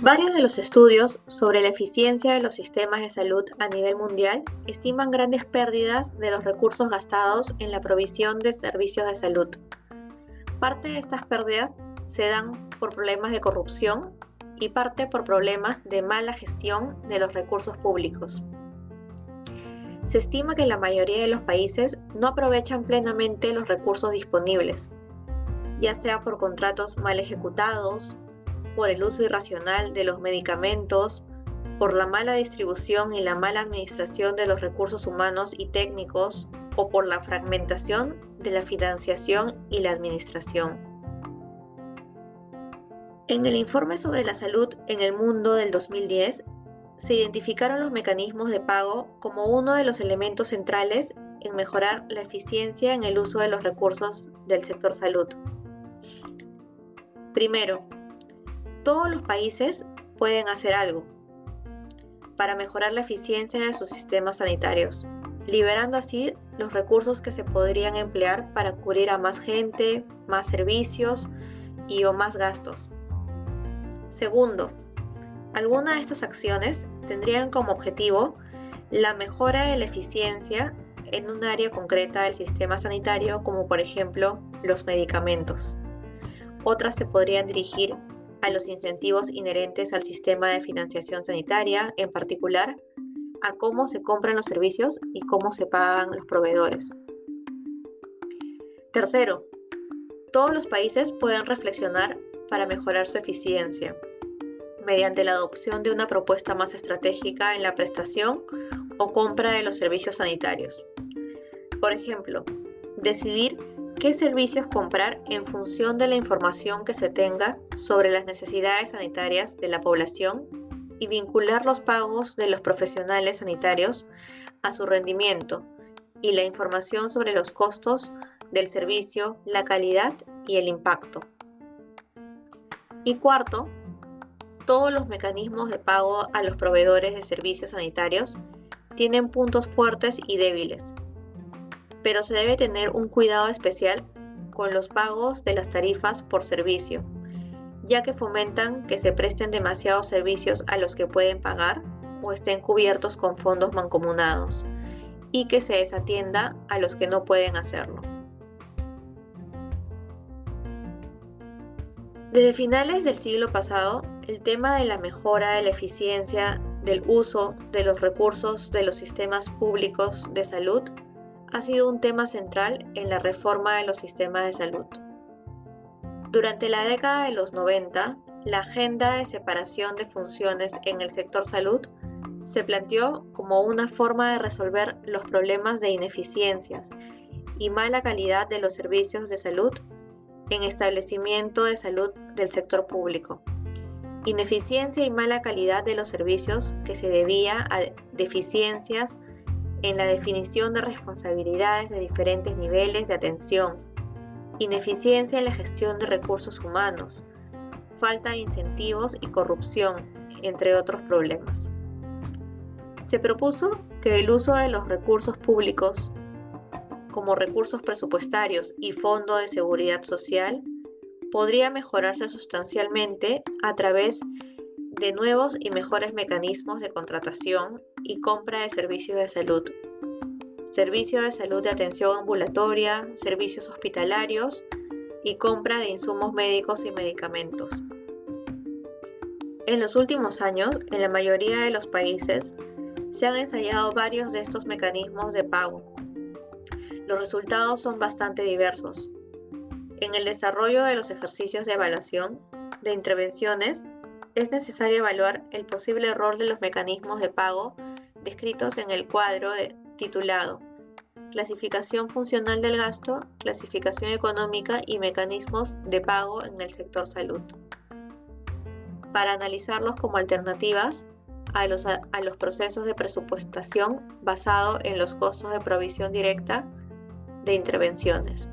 Varios de los estudios sobre la eficiencia de los sistemas de salud a nivel mundial estiman grandes pérdidas de los recursos gastados en la provisión de servicios de salud. Parte de estas pérdidas se dan por problemas de corrupción y parte por problemas de mala gestión de los recursos públicos. Se estima que la mayoría de los países no aprovechan plenamente los recursos disponibles, ya sea por contratos mal ejecutados, por el uso irracional de los medicamentos, por la mala distribución y la mala administración de los recursos humanos y técnicos o por la fragmentación de la financiación y la administración. En el informe sobre la salud en el mundo del 2010, se identificaron los mecanismos de pago como uno de los elementos centrales en mejorar la eficiencia en el uso de los recursos del sector salud. Primero, todos los países pueden hacer algo para mejorar la eficiencia de sus sistemas sanitarios, liberando así los recursos que se podrían emplear para cubrir a más gente, más servicios y o más gastos. Segundo, algunas de estas acciones tendrían como objetivo la mejora de la eficiencia en un área concreta del sistema sanitario, como por ejemplo los medicamentos. Otras se podrían dirigir a los incentivos inherentes al sistema de financiación sanitaria, en particular a cómo se compran los servicios y cómo se pagan los proveedores. Tercero, todos los países pueden reflexionar para mejorar su eficiencia, mediante la adopción de una propuesta más estratégica en la prestación o compra de los servicios sanitarios. Por ejemplo, decidir qué servicios comprar en función de la información que se tenga sobre las necesidades sanitarias de la población y vincular los pagos de los profesionales sanitarios a su rendimiento y la información sobre los costos del servicio, la calidad y el impacto. Y cuarto, todos los mecanismos de pago a los proveedores de servicios sanitarios tienen puntos fuertes y débiles, pero se debe tener un cuidado especial con los pagos de las tarifas por servicio, ya que fomentan que se presten demasiados servicios a los que pueden pagar o estén cubiertos con fondos mancomunados, y que se desatienda a los que no pueden hacerlo. Desde finales del siglo pasado, el tema de la mejora de la eficiencia del uso de los recursos de los sistemas públicos de salud ha sido un tema central en la reforma de los sistemas de salud. Durante la década de los 90, la agenda de separación de funciones en el sector salud se planteó como una forma de resolver los problemas de ineficiencias y mala calidad de los servicios de salud en establecimiento de salud del sector público. Ineficiencia y mala calidad de los servicios que se debía a deficiencias en la definición de responsabilidades de diferentes niveles de atención, ineficiencia en la gestión de recursos humanos, falta de incentivos y corrupción, entre otros problemas. Se propuso que el uso de los recursos públicos como recursos presupuestarios y Fondo de Seguridad Social podría mejorarse sustancialmente a través de nuevos y mejores mecanismos de contratación y compra de servicios de salud, servicios de salud de atención ambulatoria, servicios hospitalarios y compra de insumos médicos y medicamentos. En los últimos años, en la mayoría de los países, se han ensayado varios de estos mecanismos de pago, los resultados son bastante diversos. En el desarrollo de los ejercicios de evaluación de intervenciones, es necesario evaluar el posible error de los mecanismos de pago descritos en el cuadro titulado Clasificación funcional del gasto, clasificación económica y mecanismos de pago en el sector salud. Para analizarlos como alternativas a los, a los procesos de presupuestación basado en los costos de provisión directa de intervenciones.